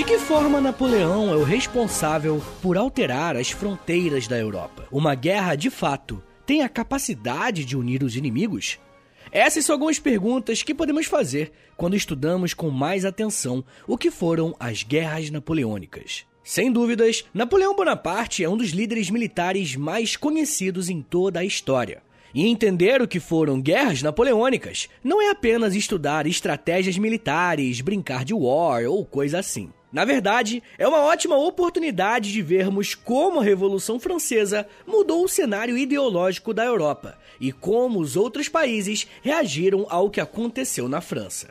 De que forma Napoleão é o responsável por alterar as fronteiras da Europa? Uma guerra, de fato, tem a capacidade de unir os inimigos? Essas são algumas perguntas que podemos fazer quando estudamos com mais atenção o que foram as guerras napoleônicas. Sem dúvidas, Napoleão Bonaparte é um dos líderes militares mais conhecidos em toda a história. E entender o que foram guerras napoleônicas não é apenas estudar estratégias militares, brincar de war ou coisa assim. Na verdade, é uma ótima oportunidade de vermos como a Revolução Francesa mudou o cenário ideológico da Europa e como os outros países reagiram ao que aconteceu na França.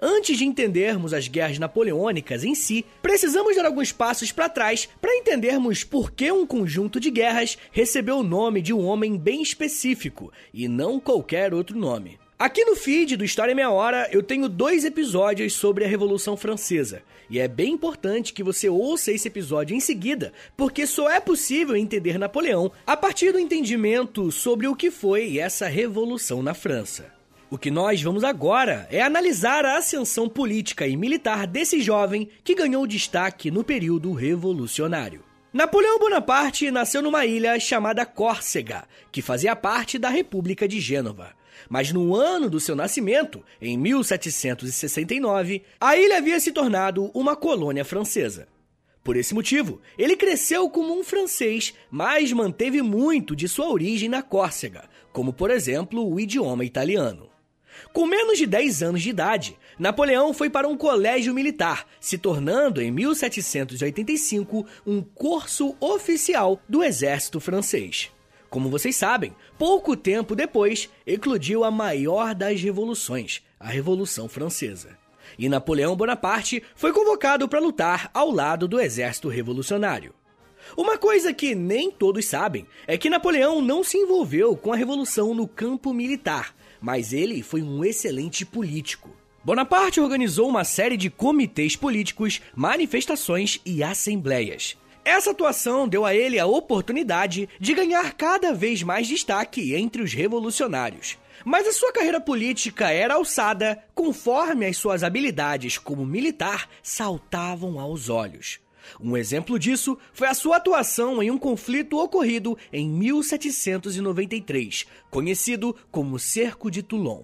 Antes de entendermos as guerras napoleônicas em si, precisamos dar alguns passos para trás para entendermos por que um conjunto de guerras recebeu o nome de um homem bem específico e não qualquer outro nome. Aqui no feed do História Meia Hora eu tenho dois episódios sobre a Revolução Francesa. E é bem importante que você ouça esse episódio em seguida, porque só é possível entender Napoleão a partir do entendimento sobre o que foi essa revolução na França. O que nós vamos agora é analisar a ascensão política e militar desse jovem que ganhou destaque no período revolucionário. Napoleão Bonaparte nasceu numa ilha chamada Córcega, que fazia parte da República de Gênova. Mas no ano do seu nascimento, em 1769, a ilha havia se tornado uma colônia francesa. Por esse motivo, ele cresceu como um francês, mas manteve muito de sua origem na Córcega, como por exemplo o idioma italiano. Com menos de 10 anos de idade, Napoleão foi para um colégio militar, se tornando em 1785 um curso oficial do exército francês. Como vocês sabem, pouco tempo depois eclodiu a maior das revoluções, a Revolução Francesa. E Napoleão Bonaparte foi convocado para lutar ao lado do exército revolucionário. Uma coisa que nem todos sabem é que Napoleão não se envolveu com a revolução no campo militar, mas ele foi um excelente político. Bonaparte organizou uma série de comitês políticos, manifestações e assembleias. Essa atuação deu a ele a oportunidade de ganhar cada vez mais destaque entre os revolucionários. Mas a sua carreira política era alçada conforme as suas habilidades como militar saltavam aos olhos. Um exemplo disso foi a sua atuação em um conflito ocorrido em 1793, conhecido como Cerco de Toulon.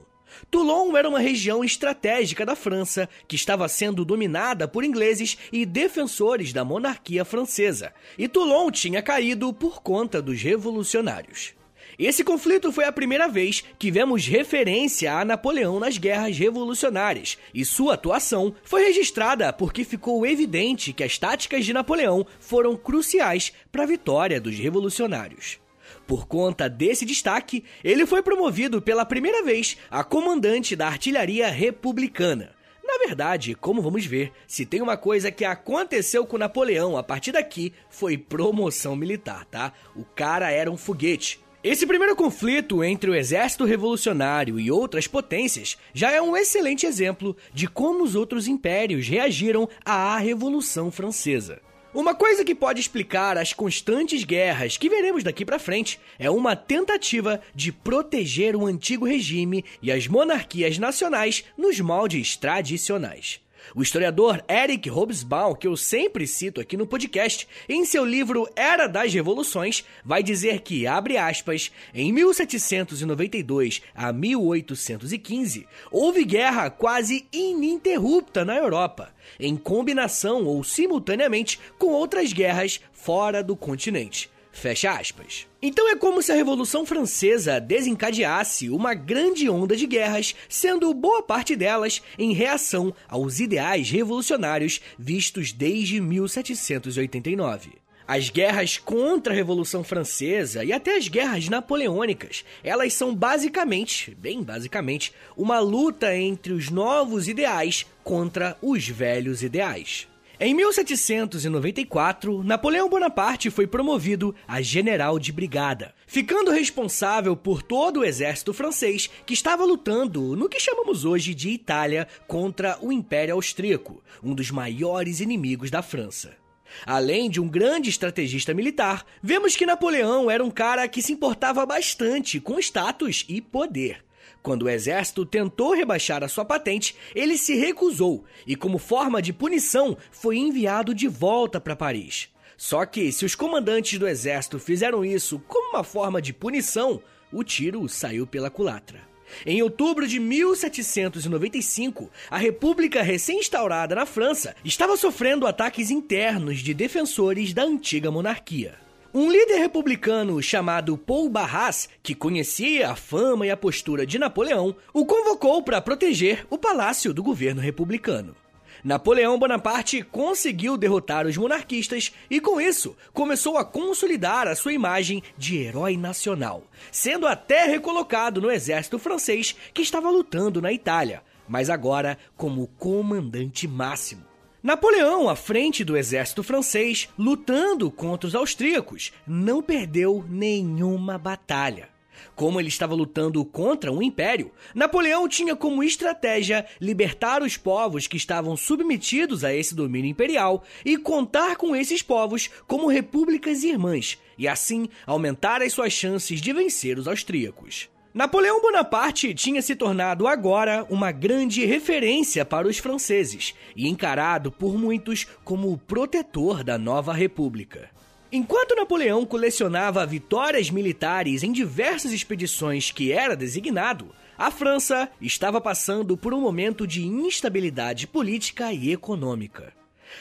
Toulon era uma região estratégica da França que estava sendo dominada por ingleses e defensores da monarquia francesa, e Toulon tinha caído por conta dos revolucionários. Esse conflito foi a primeira vez que vemos referência a Napoleão nas guerras revolucionárias, e sua atuação foi registrada porque ficou evidente que as táticas de Napoleão foram cruciais para a vitória dos revolucionários. Por conta desse destaque, ele foi promovido pela primeira vez a comandante da artilharia republicana. Na verdade, como vamos ver, se tem uma coisa que aconteceu com Napoleão a partir daqui, foi promoção militar, tá? O cara era um foguete. Esse primeiro conflito entre o exército revolucionário e outras potências já é um excelente exemplo de como os outros impérios reagiram à Revolução Francesa. Uma coisa que pode explicar as constantes guerras que veremos daqui para frente é uma tentativa de proteger o antigo regime e as monarquias nacionais nos moldes tradicionais. O historiador Eric Hobsbawm, que eu sempre cito aqui no podcast, em seu livro Era das Revoluções, vai dizer que, abre aspas, em 1792 a 1815, houve guerra quase ininterrupta na Europa, em combinação ou simultaneamente com outras guerras fora do continente. Fecha aspas. Então é como se a Revolução Francesa desencadeasse uma grande onda de guerras, sendo boa parte delas em reação aos ideais revolucionários vistos desde 1789. As guerras contra a Revolução Francesa e até as guerras napoleônicas, elas são basicamente, bem basicamente, uma luta entre os novos ideais contra os velhos ideais. Em 1794, Napoleão Bonaparte foi promovido a general de brigada, ficando responsável por todo o exército francês que estava lutando no que chamamos hoje de Itália contra o Império Austríaco, um dos maiores inimigos da França. Além de um grande estrategista militar, vemos que Napoleão era um cara que se importava bastante com status e poder. Quando o exército tentou rebaixar a sua patente, ele se recusou e, como forma de punição, foi enviado de volta para Paris. Só que, se os comandantes do exército fizeram isso como uma forma de punição, o tiro saiu pela culatra. Em outubro de 1795, a República recém-instaurada na França estava sofrendo ataques internos de defensores da antiga monarquia. Um líder republicano chamado Paul Barras, que conhecia a fama e a postura de Napoleão, o convocou para proteger o palácio do governo republicano. Napoleão Bonaparte conseguiu derrotar os monarquistas e, com isso, começou a consolidar a sua imagem de herói nacional, sendo até recolocado no exército francês que estava lutando na Itália, mas agora como comandante máximo. Napoleão, à frente do exército francês, lutando contra os austríacos, não perdeu nenhuma batalha. Como ele estava lutando contra um império, Napoleão tinha como estratégia libertar os povos que estavam submetidos a esse domínio imperial e contar com esses povos como repúblicas irmãs, e assim aumentar as suas chances de vencer os austríacos. Napoleão Bonaparte tinha se tornado agora uma grande referência para os franceses e encarado por muitos como o protetor da nova república. Enquanto Napoleão colecionava vitórias militares em diversas expedições que era designado, a França estava passando por um momento de instabilidade política e econômica.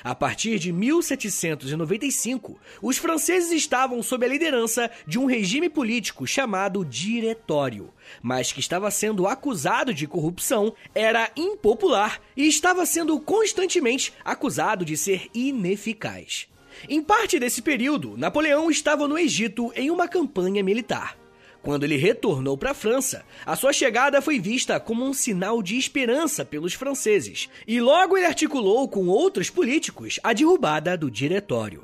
A partir de 1795, os franceses estavam sob a liderança de um regime político chamado Diretório, mas que estava sendo acusado de corrupção, era impopular e estava sendo constantemente acusado de ser ineficaz. Em parte desse período, Napoleão estava no Egito em uma campanha militar. Quando ele retornou para a França, a sua chegada foi vista como um sinal de esperança pelos franceses, e logo ele articulou com outros políticos a derrubada do diretório.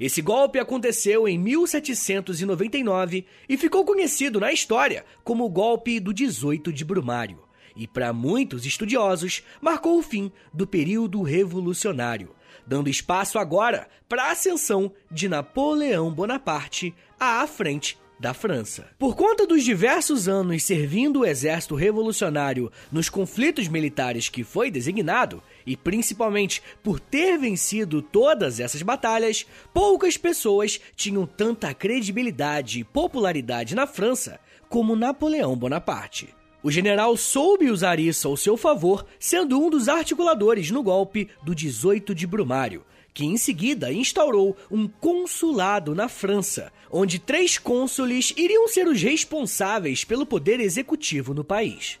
Esse golpe aconteceu em 1799 e ficou conhecido na história como o golpe do 18 de Brumário. E para muitos estudiosos, marcou o fim do período revolucionário, dando espaço agora para a ascensão de Napoleão Bonaparte à frente da França. Por conta dos diversos anos servindo o exército revolucionário nos conflitos militares que foi designado, e principalmente por ter vencido todas essas batalhas, poucas pessoas tinham tanta credibilidade e popularidade na França como Napoleão Bonaparte. O general soube usar isso ao seu favor, sendo um dos articuladores no golpe do 18 de Brumário, que em seguida instaurou um consulado na França, onde três cônsules iriam ser os responsáveis pelo poder executivo no país.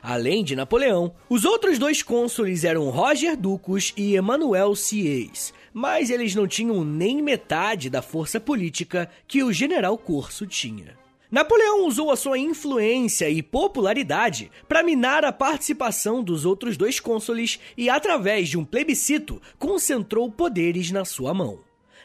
Além de Napoleão, os outros dois cônsules eram Roger Ducos e Emmanuel Sieyès, mas eles não tinham nem metade da força política que o general Corso tinha. Napoleão usou a sua influência e popularidade para minar a participação dos outros dois cônsules e, através de um plebiscito, concentrou poderes na sua mão.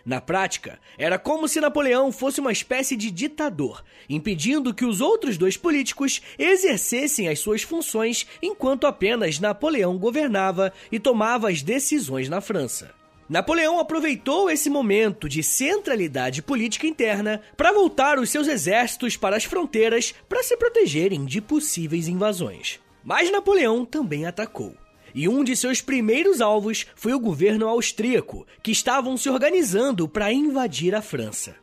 Na prática, era como se Napoleão fosse uma espécie de ditador, impedindo que os outros dois políticos exercessem as suas funções enquanto apenas Napoleão governava e tomava as decisões na França. Napoleão aproveitou esse momento de centralidade política interna para voltar os seus exércitos para as fronteiras para se protegerem de possíveis invasões. Mas Napoleão também atacou. E um de seus primeiros alvos foi o governo austríaco, que estavam se organizando para invadir a França.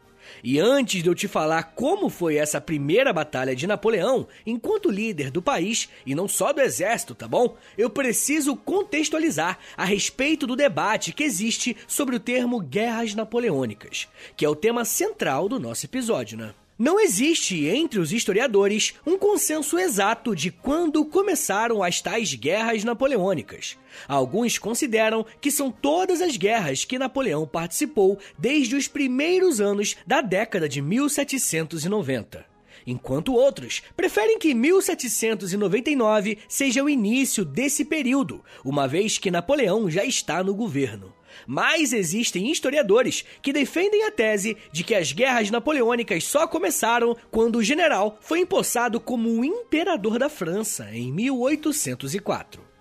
E antes de eu te falar como foi essa primeira batalha de Napoleão, enquanto líder do país, e não só do exército, tá bom? Eu preciso contextualizar a respeito do debate que existe sobre o termo guerras napoleônicas, que é o tema central do nosso episódio, né? Não existe entre os historiadores um consenso exato de quando começaram as tais guerras napoleônicas. Alguns consideram que são todas as guerras que Napoleão participou desde os primeiros anos da década de 1790 enquanto outros preferem que 1799 seja o início desse período, uma vez que Napoleão já está no governo. Mas existem historiadores que defendem a tese de que as guerras napoleônicas só começaram quando o general foi empossado como imperador da França em 1804.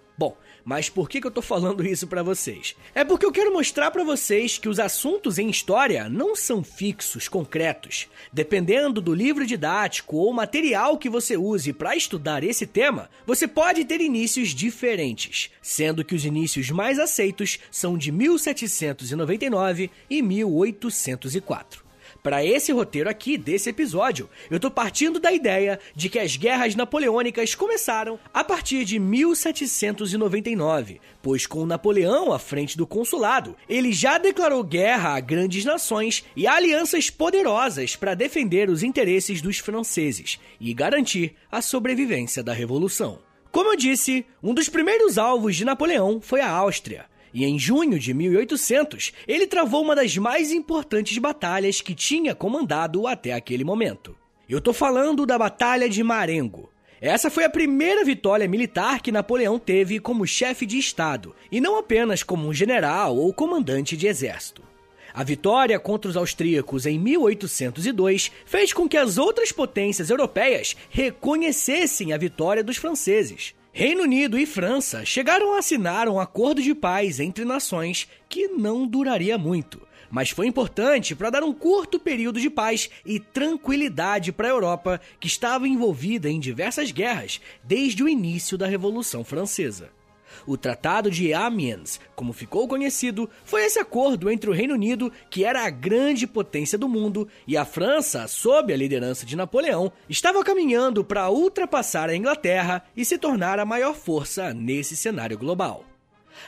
Mas por que, que eu tô falando isso para vocês? É porque eu quero mostrar para vocês que os assuntos em história não são fixos, concretos. Dependendo do livro didático ou material que você use para estudar esse tema, você pode ter inícios diferentes, sendo que os inícios mais aceitos são de 1799 e 1804. Para esse roteiro aqui desse episódio, eu tô partindo da ideia de que as guerras napoleônicas começaram a partir de 1799, pois com Napoleão à frente do consulado, ele já declarou guerra a grandes nações e alianças poderosas para defender os interesses dos franceses e garantir a sobrevivência da revolução. Como eu disse, um dos primeiros alvos de Napoleão foi a Áustria, e em junho de 1800, ele travou uma das mais importantes batalhas que tinha comandado até aquele momento. Eu tô falando da Batalha de Marengo. Essa foi a primeira vitória militar que Napoleão teve como chefe de Estado, e não apenas como um general ou comandante de exército. A vitória contra os austríacos em 1802 fez com que as outras potências europeias reconhecessem a vitória dos franceses. Reino Unido e França chegaram a assinar um acordo de paz entre nações que não duraria muito, mas foi importante para dar um curto período de paz e tranquilidade para a Europa, que estava envolvida em diversas guerras desde o início da Revolução Francesa. O Tratado de Amiens, como ficou conhecido, foi esse acordo entre o Reino Unido, que era a grande potência do mundo, e a França, sob a liderança de Napoleão, estava caminhando para ultrapassar a Inglaterra e se tornar a maior força nesse cenário global.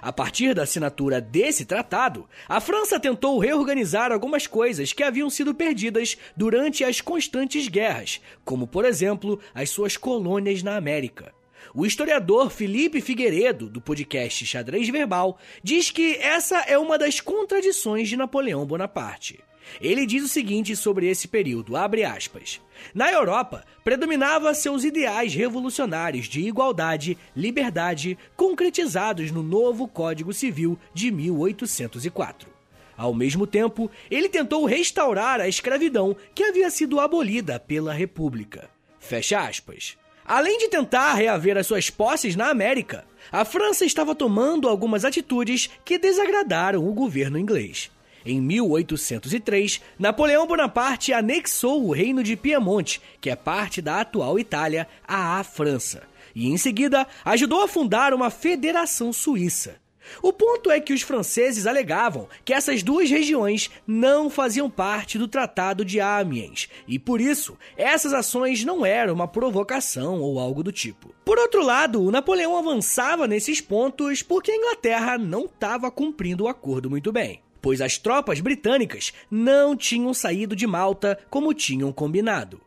A partir da assinatura desse tratado, a França tentou reorganizar algumas coisas que haviam sido perdidas durante as constantes guerras, como, por exemplo, as suas colônias na América. O historiador Felipe Figueiredo, do podcast Xadrez Verbal, diz que essa é uma das contradições de Napoleão Bonaparte. Ele diz o seguinte sobre esse período, aspas. Na Europa, predominava seus ideais revolucionários de igualdade, liberdade, concretizados no novo Código Civil de 1804. Ao mesmo tempo, ele tentou restaurar a escravidão que havia sido abolida pela República. Fecha aspas. Além de tentar reaver as suas posses na América, a França estava tomando algumas atitudes que desagradaram o governo inglês. Em 1803, Napoleão Bonaparte anexou o reino de Piemonte, que é parte da atual Itália, à França, e em seguida ajudou a fundar uma federação suíça. O ponto é que os franceses alegavam que essas duas regiões não faziam parte do Tratado de Amiens e, por isso, essas ações não eram uma provocação ou algo do tipo. Por outro lado, Napoleão avançava nesses pontos porque a Inglaterra não estava cumprindo o acordo muito bem pois as tropas britânicas não tinham saído de Malta como tinham combinado.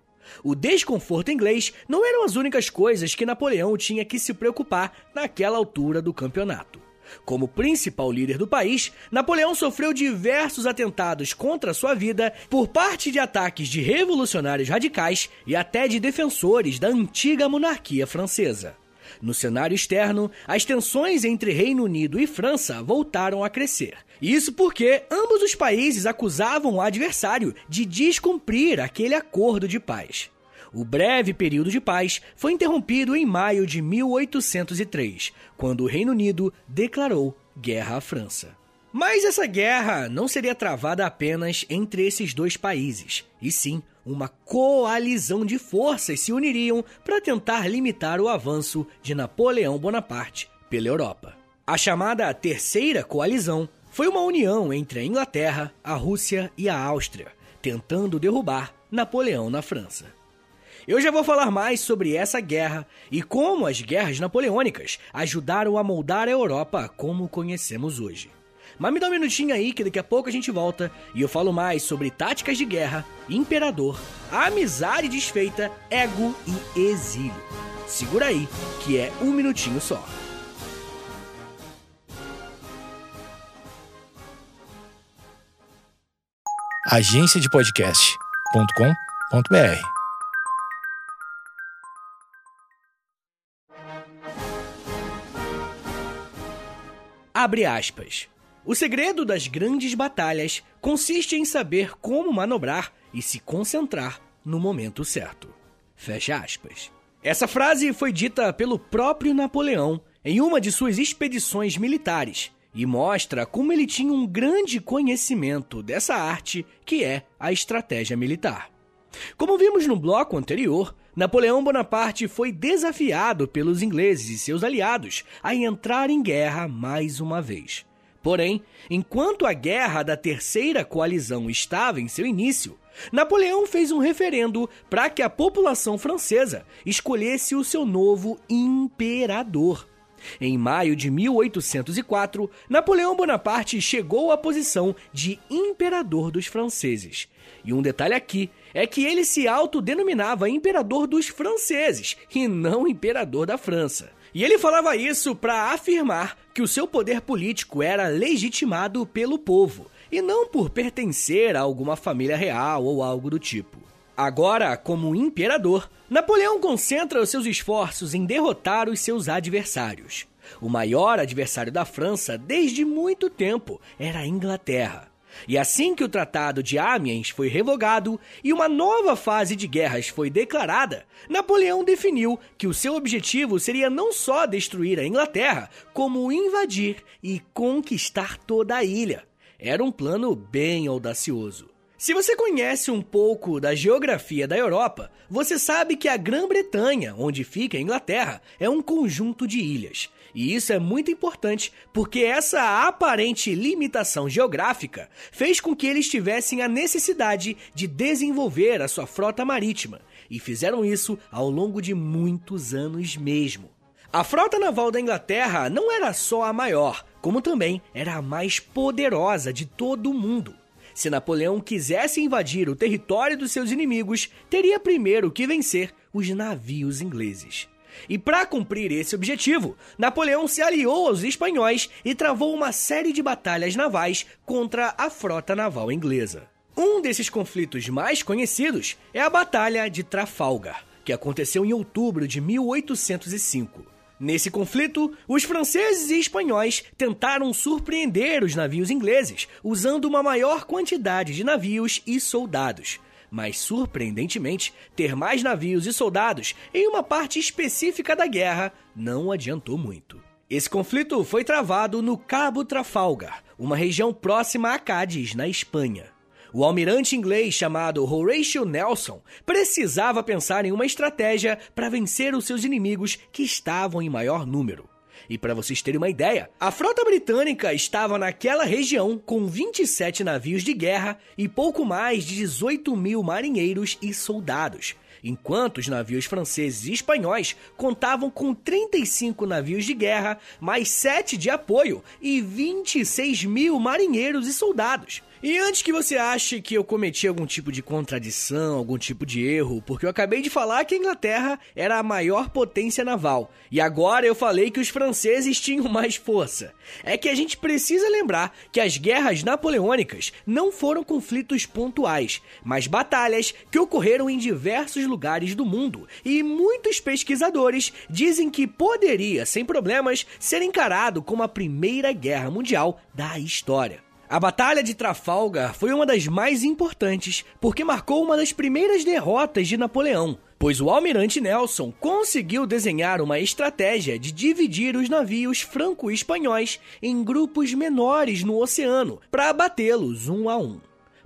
O desconforto inglês não eram as únicas coisas que Napoleão tinha que se preocupar naquela altura do campeonato. Como principal líder do país, Napoleão sofreu diversos atentados contra sua vida por parte de ataques de revolucionários radicais e até de defensores da antiga monarquia francesa. No cenário externo, as tensões entre Reino Unido e França voltaram a crescer. Isso porque ambos os países acusavam o adversário de descumprir aquele acordo de paz. O breve período de paz foi interrompido em maio de 1803, quando o Reino Unido declarou guerra à França. Mas essa guerra não seria travada apenas entre esses dois países, e sim uma coalizão de forças se uniriam para tentar limitar o avanço de Napoleão Bonaparte pela Europa. A chamada Terceira Coalizão foi uma união entre a Inglaterra, a Rússia e a Áustria, tentando derrubar Napoleão na França. Eu já vou falar mais sobre essa guerra e como as guerras napoleônicas ajudaram a moldar a Europa como conhecemos hoje. Mas me dá um minutinho aí que daqui a pouco a gente volta e eu falo mais sobre táticas de guerra, imperador, amizade desfeita, ego e exílio. Segura aí, que é um minutinho só. agenciadepodcast.com.br Abre aspas. O segredo das grandes batalhas consiste em saber como manobrar e se concentrar no momento certo. Fecha aspas. Essa frase foi dita pelo próprio Napoleão em uma de suas expedições militares e mostra como ele tinha um grande conhecimento dessa arte que é a estratégia militar. Como vimos no bloco anterior, Napoleão Bonaparte foi desafiado pelos ingleses e seus aliados a entrar em guerra mais uma vez. Porém, enquanto a guerra da Terceira Coalizão estava em seu início, Napoleão fez um referendo para que a população francesa escolhesse o seu novo imperador. Em maio de 1804, Napoleão Bonaparte chegou à posição de imperador dos franceses. E um detalhe aqui é que ele se autodenominava imperador dos franceses e não imperador da França. E ele falava isso para afirmar que o seu poder político era legitimado pelo povo e não por pertencer a alguma família real ou algo do tipo. Agora, como imperador, Napoleão concentra os seus esforços em derrotar os seus adversários. O maior adversário da França desde muito tempo era a Inglaterra. E assim que o Tratado de Amiens foi revogado e uma nova fase de guerras foi declarada, Napoleão definiu que o seu objetivo seria não só destruir a Inglaterra, como invadir e conquistar toda a ilha. Era um plano bem audacioso. Se você conhece um pouco da geografia da Europa, você sabe que a Grã-Bretanha, onde fica a Inglaterra, é um conjunto de ilhas. E isso é muito importante porque essa aparente limitação geográfica fez com que eles tivessem a necessidade de desenvolver a sua frota marítima, e fizeram isso ao longo de muitos anos mesmo. A frota naval da Inglaterra não era só a maior, como também era a mais poderosa de todo o mundo. Se Napoleão quisesse invadir o território dos seus inimigos, teria primeiro que vencer os navios ingleses. E para cumprir esse objetivo, Napoleão se aliou aos espanhóis e travou uma série de batalhas navais contra a frota naval inglesa. Um desses conflitos mais conhecidos é a Batalha de Trafalgar, que aconteceu em outubro de 1805. Nesse conflito, os franceses e espanhóis tentaram surpreender os navios ingleses, usando uma maior quantidade de navios e soldados. Mas, surpreendentemente, ter mais navios e soldados em uma parte específica da guerra não adiantou muito. Esse conflito foi travado no Cabo Trafalgar, uma região próxima a Cádiz, na Espanha. O almirante inglês chamado Horatio Nelson precisava pensar em uma estratégia para vencer os seus inimigos que estavam em maior número. E para vocês terem uma ideia, a frota britânica estava naquela região com 27 navios de guerra e pouco mais de 18 mil marinheiros e soldados, enquanto os navios franceses e espanhóis contavam com 35 navios de guerra, mais 7 de apoio e 26 mil marinheiros e soldados. E antes que você ache que eu cometi algum tipo de contradição, algum tipo de erro, porque eu acabei de falar que a Inglaterra era a maior potência naval, e agora eu falei que os franceses tinham mais força. É que a gente precisa lembrar que as guerras napoleônicas não foram conflitos pontuais, mas batalhas que ocorreram em diversos lugares do mundo, e muitos pesquisadores dizem que poderia, sem problemas, ser encarado como a primeira guerra mundial da história. A Batalha de Trafalgar foi uma das mais importantes porque marcou uma das primeiras derrotas de Napoleão, pois o almirante Nelson conseguiu desenhar uma estratégia de dividir os navios franco-espanhóis em grupos menores no oceano para abatê-los um a um.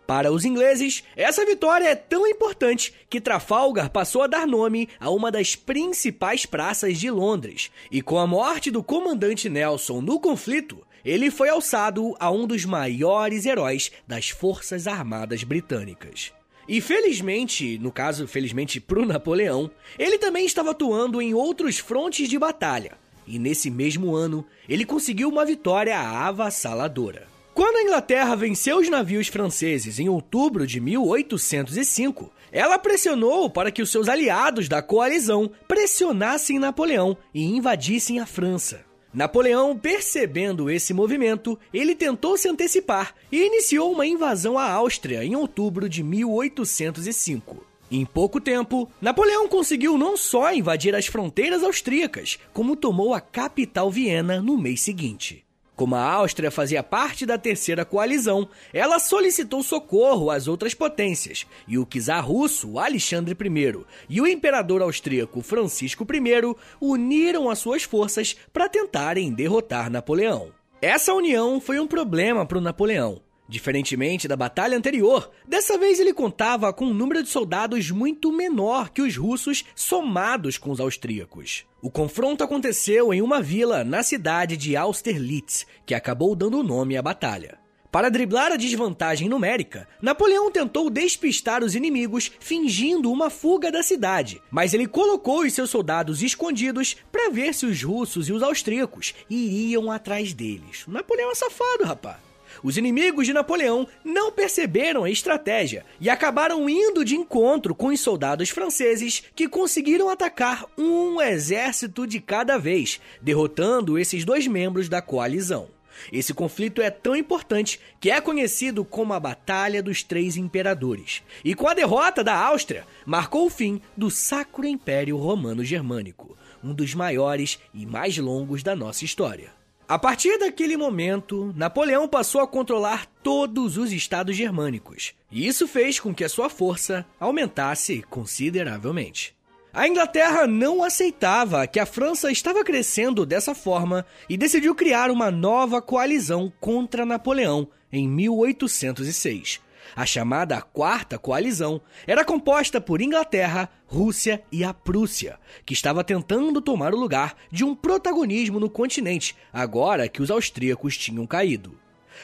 Para os ingleses, essa vitória é tão importante que Trafalgar passou a dar nome a uma das principais praças de Londres. E com a morte do comandante Nelson no conflito, ele foi alçado a um dos maiores heróis das Forças Armadas Britânicas. E felizmente, no caso, felizmente pro Napoleão, ele também estava atuando em outros frontes de batalha. E nesse mesmo ano, ele conseguiu uma vitória avassaladora. Quando a Inglaterra venceu os navios franceses em outubro de 1805, ela pressionou para que os seus aliados da coalizão pressionassem Napoleão e invadissem a França. Napoleão, percebendo esse movimento, ele tentou se antecipar e iniciou uma invasão à Áustria em outubro de 1805. Em pouco tempo, Napoleão conseguiu não só invadir as fronteiras austríacas, como tomou a capital Viena no mês seguinte. Como a Áustria fazia parte da terceira coalizão, ela solicitou socorro às outras potências, e o czar russo Alexandre I e o imperador austríaco Francisco I uniram as suas forças para tentarem derrotar Napoleão. Essa união foi um problema para o Napoleão. Diferentemente da batalha anterior, dessa vez ele contava com um número de soldados muito menor que os russos somados com os austríacos. O confronto aconteceu em uma vila na cidade de Austerlitz, que acabou dando nome à batalha. Para driblar a desvantagem numérica, Napoleão tentou despistar os inimigos fingindo uma fuga da cidade, mas ele colocou os seus soldados escondidos para ver se os russos e os austríacos iriam atrás deles. Napoleão é safado, rapaz. Os inimigos de Napoleão não perceberam a estratégia e acabaram indo de encontro com os soldados franceses que conseguiram atacar um exército de cada vez, derrotando esses dois membros da coalizão. Esse conflito é tão importante que é conhecido como a Batalha dos Três Imperadores. E com a derrota da Áustria, marcou o fim do Sacro Império Romano Germânico, um dos maiores e mais longos da nossa história. A partir daquele momento, Napoleão passou a controlar todos os estados germânicos, e isso fez com que a sua força aumentasse consideravelmente. A Inglaterra não aceitava que a França estava crescendo dessa forma e decidiu criar uma nova coalizão contra Napoleão em 1806 a chamada Quarta Coalizão era composta por Inglaterra, Rússia e a Prússia, que estava tentando tomar o lugar de um protagonismo no continente, agora que os austríacos tinham caído.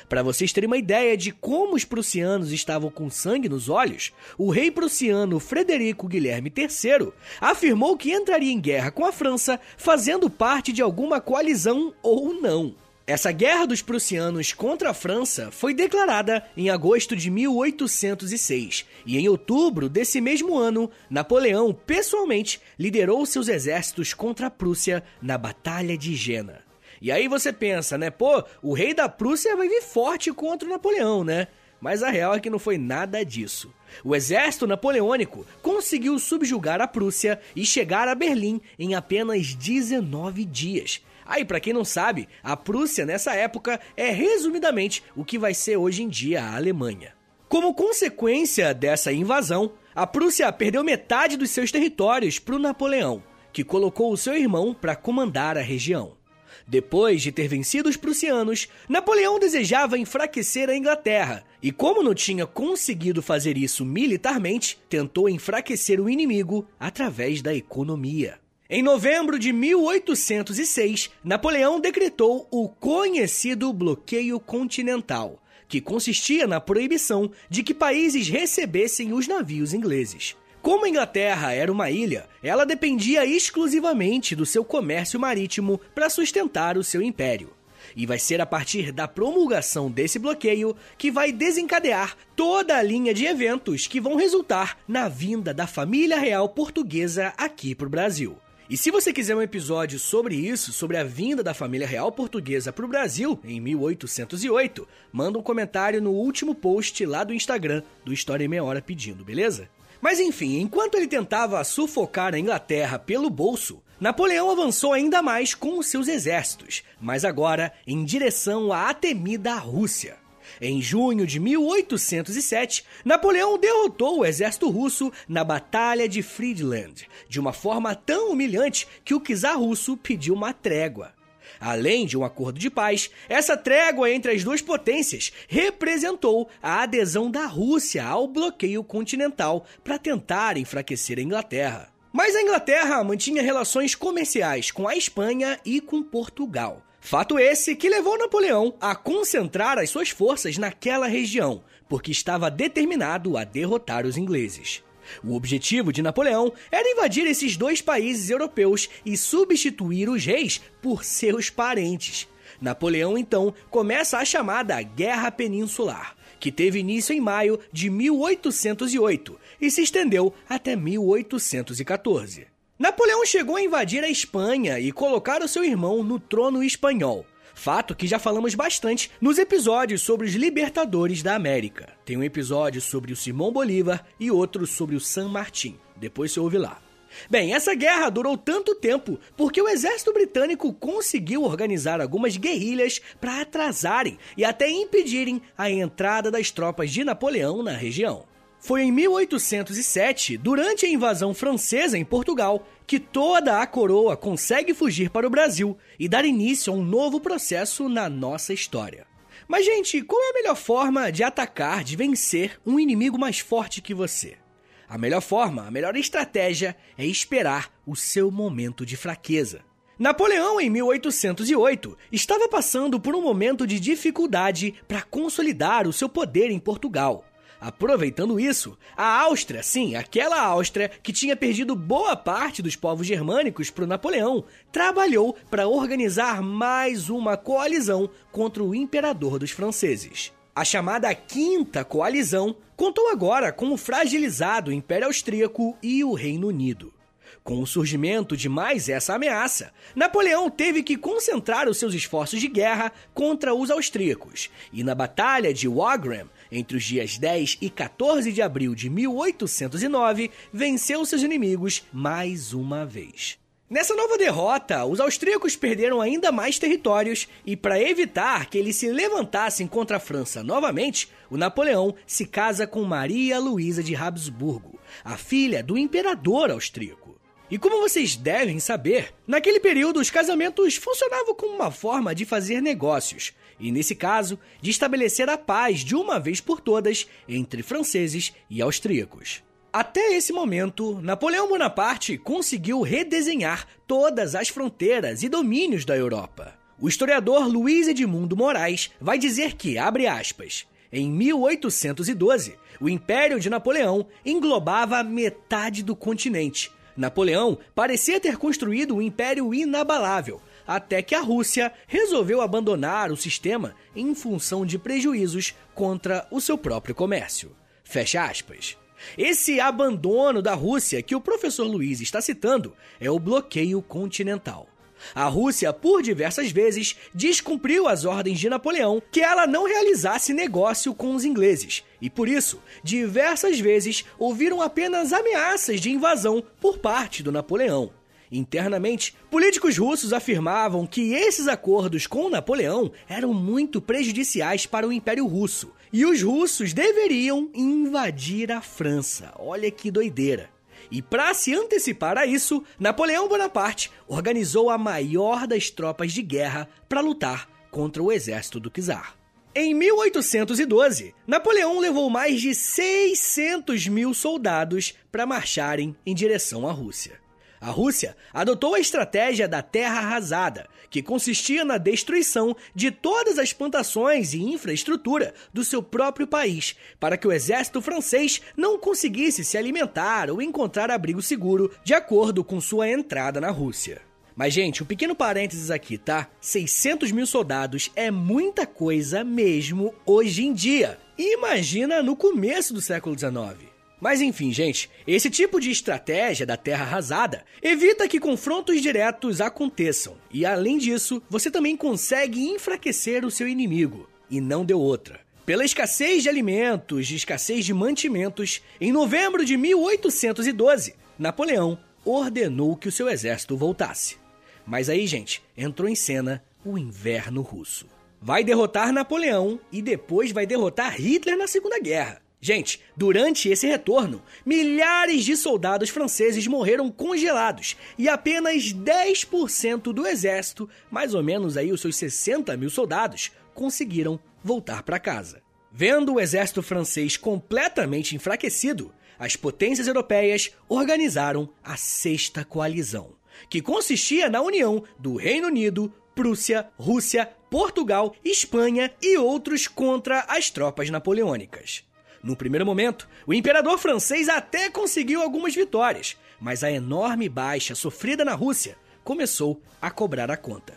Para vocês terem uma ideia de como os prussianos estavam com sangue nos olhos, o rei prussiano Frederico Guilherme III afirmou que entraria em guerra com a França fazendo parte de alguma coalizão ou não. Essa guerra dos prussianos contra a França foi declarada em agosto de 1806 e em outubro desse mesmo ano, Napoleão pessoalmente liderou seus exércitos contra a Prússia na Batalha de Jena. E aí você pensa, né? Pô, o rei da Prússia vai vir forte contra o Napoleão, né? Mas a real é que não foi nada disso. O exército napoleônico conseguiu subjugar a Prússia e chegar a Berlim em apenas 19 dias, Aí, para quem não sabe, a Prússia nessa época é resumidamente o que vai ser hoje em dia a Alemanha. Como consequência dessa invasão, a Prússia perdeu metade dos seus territórios para o Napoleão, que colocou o seu irmão para comandar a região. Depois de ter vencido os prussianos, Napoleão desejava enfraquecer a Inglaterra, e como não tinha conseguido fazer isso militarmente, tentou enfraquecer o inimigo através da economia. Em novembro de 1806, Napoleão decretou o conhecido bloqueio continental, que consistia na proibição de que países recebessem os navios ingleses. Como a Inglaterra era uma ilha, ela dependia exclusivamente do seu comércio marítimo para sustentar o seu império. E vai ser a partir da promulgação desse bloqueio que vai desencadear toda a linha de eventos que vão resultar na vinda da família real portuguesa aqui para o Brasil. E se você quiser um episódio sobre isso, sobre a vinda da família real portuguesa para o Brasil em 1808, manda um comentário no último post lá do Instagram do História em Meia Hora pedindo, beleza? Mas enfim, enquanto ele tentava sufocar a Inglaterra pelo bolso, Napoleão avançou ainda mais com os seus exércitos, mas agora em direção à temida Rússia. Em junho de 1807, Napoleão derrotou o exército russo na Batalha de Friedland, de uma forma tão humilhante que o czar russo pediu uma trégua. Além de um acordo de paz, essa trégua entre as duas potências representou a adesão da Rússia ao bloqueio continental para tentar enfraquecer a Inglaterra. Mas a Inglaterra mantinha relações comerciais com a Espanha e com Portugal. Fato esse que levou Napoleão a concentrar as suas forças naquela região, porque estava determinado a derrotar os ingleses. O objetivo de Napoleão era invadir esses dois países europeus e substituir os reis por seus parentes. Napoleão então começa a chamada Guerra Peninsular, que teve início em maio de 1808 e se estendeu até 1814. Napoleão chegou a invadir a Espanha e colocar o seu irmão no trono espanhol. Fato que já falamos bastante nos episódios sobre os libertadores da América. Tem um episódio sobre o Simão Bolívar e outro sobre o San Martín. Depois você ouve lá. Bem, essa guerra durou tanto tempo porque o exército britânico conseguiu organizar algumas guerrilhas para atrasarem e até impedirem a entrada das tropas de Napoleão na região. Foi em 1807, durante a invasão francesa em Portugal, que toda a coroa consegue fugir para o Brasil e dar início a um novo processo na nossa história. Mas, gente, qual é a melhor forma de atacar, de vencer um inimigo mais forte que você? A melhor forma, a melhor estratégia é esperar o seu momento de fraqueza. Napoleão, em 1808, estava passando por um momento de dificuldade para consolidar o seu poder em Portugal. Aproveitando isso, a Áustria, sim, aquela Áustria que tinha perdido boa parte dos povos germânicos para o Napoleão, trabalhou para organizar mais uma coalizão contra o imperador dos franceses. A chamada Quinta Coalizão contou agora com o fragilizado Império Austríaco e o Reino Unido. Com o surgimento de mais essa ameaça, Napoleão teve que concentrar os seus esforços de guerra contra os austríacos, e na Batalha de Wagram, entre os dias 10 e 14 de abril de 1809, venceu seus inimigos mais uma vez. Nessa nova derrota, os austríacos perderam ainda mais territórios e, para evitar que eles se levantassem contra a França novamente, o Napoleão se casa com Maria Luísa de Habsburgo, a filha do imperador austríaco. E como vocês devem saber, naquele período os casamentos funcionavam como uma forma de fazer negócios, e nesse caso, de estabelecer a paz de uma vez por todas entre franceses e austríacos. Até esse momento, Napoleão Bonaparte conseguiu redesenhar todas as fronteiras e domínios da Europa. O historiador Luiz Edmundo Moraes vai dizer que, abre aspas, em 1812, o Império de Napoleão englobava metade do continente. Napoleão parecia ter construído um império inabalável, até que a Rússia resolveu abandonar o sistema em função de prejuízos contra o seu próprio comércio. Fecha aspas. Esse abandono da Rússia que o professor Luiz está citando é o bloqueio continental. A Rússia, por diversas vezes, descumpriu as ordens de Napoleão que ela não realizasse negócio com os ingleses, e por isso, diversas vezes ouviram apenas ameaças de invasão por parte do Napoleão. Internamente, políticos russos afirmavam que esses acordos com Napoleão eram muito prejudiciais para o Império Russo e os russos deveriam invadir a França. Olha que doideira! E para se antecipar a isso, Napoleão Bonaparte organizou a maior das tropas de guerra para lutar contra o exército do czar. Em 1812, Napoleão levou mais de 600 mil soldados para marcharem em direção à Rússia. A Rússia adotou a estratégia da terra arrasada, que consistia na destruição de todas as plantações e infraestrutura do seu próprio país, para que o exército francês não conseguisse se alimentar ou encontrar abrigo seguro de acordo com sua entrada na Rússia. Mas, gente, um pequeno parênteses aqui, tá? 600 mil soldados é muita coisa mesmo hoje em dia. Imagina no começo do século XIX. Mas enfim, gente, esse tipo de estratégia da terra arrasada evita que confrontos diretos aconteçam, e além disso, você também consegue enfraquecer o seu inimigo, e não deu outra. Pela escassez de alimentos, de escassez de mantimentos, em novembro de 1812, Napoleão ordenou que o seu exército voltasse. Mas aí, gente, entrou em cena o inverno russo. Vai derrotar Napoleão e depois vai derrotar Hitler na Segunda Guerra. Gente, durante esse retorno, milhares de soldados franceses morreram congelados e apenas 10% do exército, mais ou menos aí os seus 60 mil soldados, conseguiram voltar para casa. Vendo o exército francês completamente enfraquecido, as potências europeias organizaram a Sexta Coalizão, que consistia na união do Reino Unido, Prússia, Rússia, Portugal, Espanha e outros contra as tropas napoleônicas. No primeiro momento, o imperador francês até conseguiu algumas vitórias, mas a enorme baixa sofrida na Rússia começou a cobrar a conta.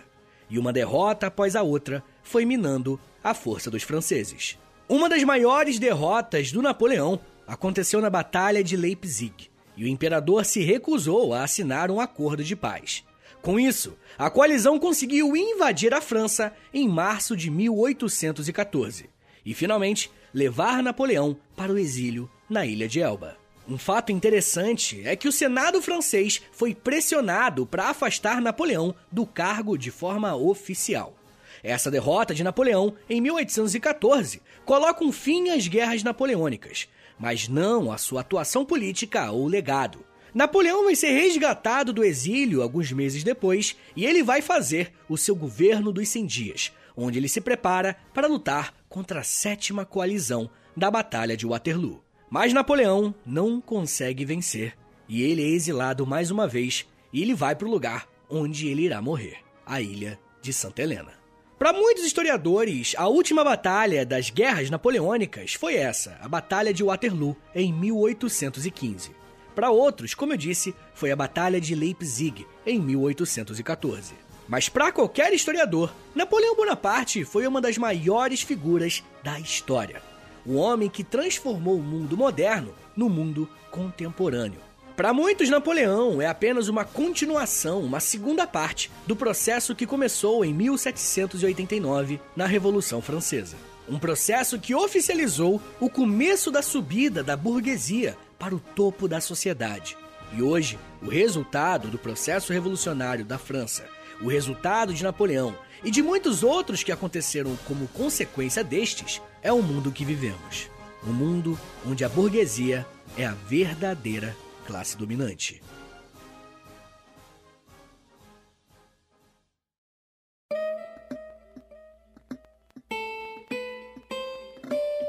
E uma derrota após a outra foi minando a força dos franceses. Uma das maiores derrotas do Napoleão aconteceu na Batalha de Leipzig, e o imperador se recusou a assinar um acordo de paz. Com isso, a coalizão conseguiu invadir a França em março de 1814 e finalmente levar Napoleão para o exílio na ilha de Elba. Um fato interessante é que o Senado francês foi pressionado para afastar Napoleão do cargo de forma oficial. Essa derrota de Napoleão, em 1814, coloca um fim às guerras napoleônicas, mas não à sua atuação política ou legado. Napoleão vai ser resgatado do exílio alguns meses depois e ele vai fazer o seu governo dos 100 dias, onde ele se prepara para lutar contra a sétima coalizão da Batalha de Waterloo. Mas Napoleão não consegue vencer e ele é exilado mais uma vez e ele vai para o lugar onde ele irá morrer, a ilha de Santa Helena. Para muitos historiadores, a última batalha das guerras napoleônicas foi essa, a Batalha de Waterloo, em 1815. Para outros, como eu disse, foi a Batalha de Leipzig, em 1814. Mas para qualquer historiador, Napoleão Bonaparte foi uma das maiores figuras da história. O homem que transformou o mundo moderno no mundo contemporâneo. Para muitos, Napoleão é apenas uma continuação, uma segunda parte do processo que começou em 1789 na Revolução Francesa. Um processo que oficializou o começo da subida da burguesia para o topo da sociedade. E hoje, o resultado do processo revolucionário da França, o resultado de Napoleão e de muitos outros que aconteceram como consequência destes, é o mundo que vivemos. Um mundo onde a burguesia é a verdadeira classe dominante.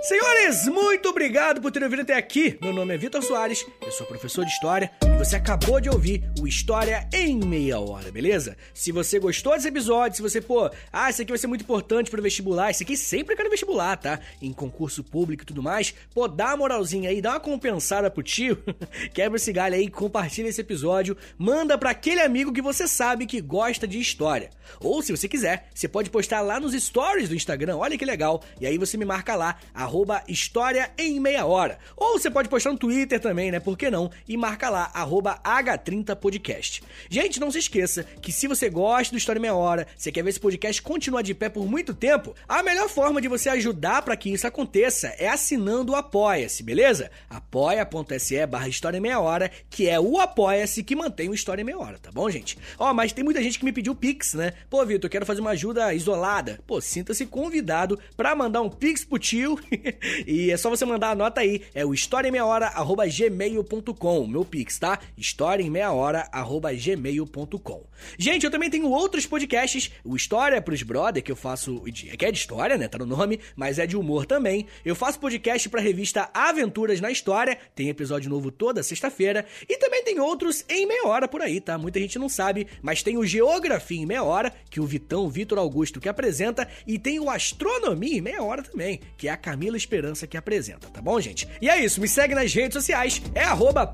Senhores, muito obrigado por terem ouvido até aqui. Meu nome é Vitor Soares, eu sou professor de História você acabou de ouvir o História em Meia Hora, beleza? Se você gostou desse episódio, se você, pô, ah, isso aqui vai ser muito importante pro vestibular, isso aqui sempre quero vestibular, tá? Em concurso público e tudo mais, pô, dá uma moralzinha aí, dá uma compensada pro tio, quebra esse galho aí, compartilha esse episódio, manda para aquele amigo que você sabe que gosta de história. Ou se você quiser, você pode postar lá nos stories do Instagram, olha que legal, e aí você me marca lá, arroba História em Meia Hora. Ou você pode postar no Twitter também, né? Por que não? E marca lá, arroba H30podcast. Gente, não se esqueça que se você gosta do História Meia Hora, você quer ver esse podcast continuar de pé por muito tempo, a melhor forma de você ajudar para que isso aconteça é assinando o Apoia-se, beleza? apoia.se barra História Meia Hora, que é o Apoia-se que mantém o História Meia Hora, tá bom, gente? Ó, mas tem muita gente que me pediu Pix, né? Pô, Vitor, eu quero fazer uma ajuda isolada. Pô, sinta-se convidado para mandar um Pix pro tio e é só você mandar a nota aí. É o historiaemmeiahora.gmail.com, meu pix, tá? historiaemmeiahora.gmail.com. Gente, eu também tenho outros podcasts. O História pros Brother, que eu faço... Que é de história, né? Tá no nome, mas é de humor também. Eu faço podcast pra revista Aventuras na História. Tem episódio novo toda sexta-feira. E também tem outros em meia hora por aí, tá? Muita gente não sabe, mas tem o Geografia em meia hora, que o Vitão Vitor Augusto que apresenta. E tem o Astronomia em meia hora também, que é a Camila Esperança que apresenta, tá bom, gente? E é isso, me segue nas redes sociais, é arroba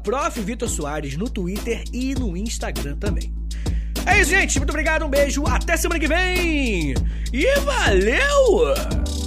Soares no Twitter e no Instagram também. É isso, gente. Muito obrigado, um beijo, até semana que vem! E valeu!